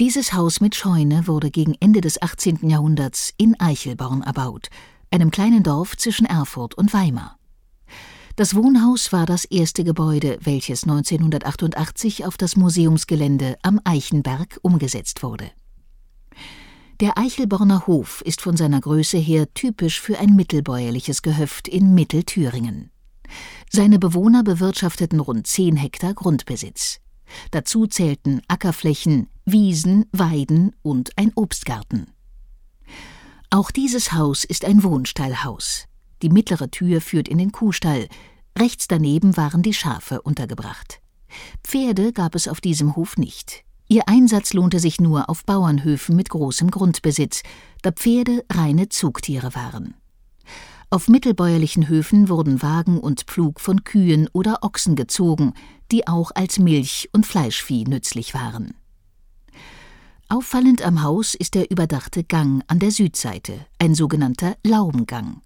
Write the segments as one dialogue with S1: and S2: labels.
S1: Dieses Haus mit Scheune wurde gegen Ende des 18. Jahrhunderts in Eichelborn erbaut, einem kleinen Dorf zwischen Erfurt und Weimar. Das Wohnhaus war das erste Gebäude, welches 1988 auf das Museumsgelände am Eichenberg umgesetzt wurde. Der Eichelborner Hof ist von seiner Größe her typisch für ein mittelbäuerliches Gehöft in Mittelthüringen. Seine Bewohner bewirtschafteten rund 10 Hektar Grundbesitz. Dazu zählten Ackerflächen, Wiesen, Weiden und ein Obstgarten. Auch dieses Haus ist ein Wohnstallhaus. Die mittlere Tür führt in den Kuhstall, rechts daneben waren die Schafe untergebracht. Pferde gab es auf diesem Hof nicht. Ihr Einsatz lohnte sich nur auf Bauernhöfen mit großem Grundbesitz, da Pferde reine Zugtiere waren. Auf mittelbäuerlichen Höfen wurden Wagen und Pflug von Kühen oder Ochsen gezogen, die auch als Milch- und Fleischvieh nützlich waren. Auffallend am Haus ist der überdachte Gang an der Südseite, ein sogenannter Laubengang.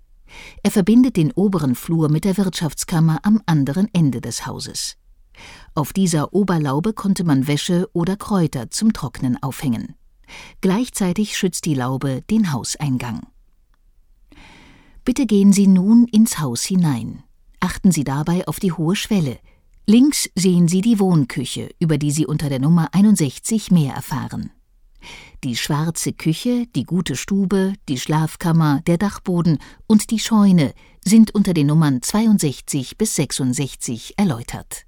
S1: Er verbindet den oberen Flur mit der Wirtschaftskammer am anderen Ende des Hauses. Auf dieser Oberlaube konnte man Wäsche oder Kräuter zum Trocknen aufhängen. Gleichzeitig schützt die Laube den Hauseingang. Bitte gehen Sie nun ins Haus hinein. Achten Sie dabei auf die hohe Schwelle. Links sehen Sie die Wohnküche, über die Sie unter der Nummer 61 mehr erfahren. Die schwarze Küche, die gute Stube, die Schlafkammer, der Dachboden und die Scheune sind unter den Nummern 62 bis 66 erläutert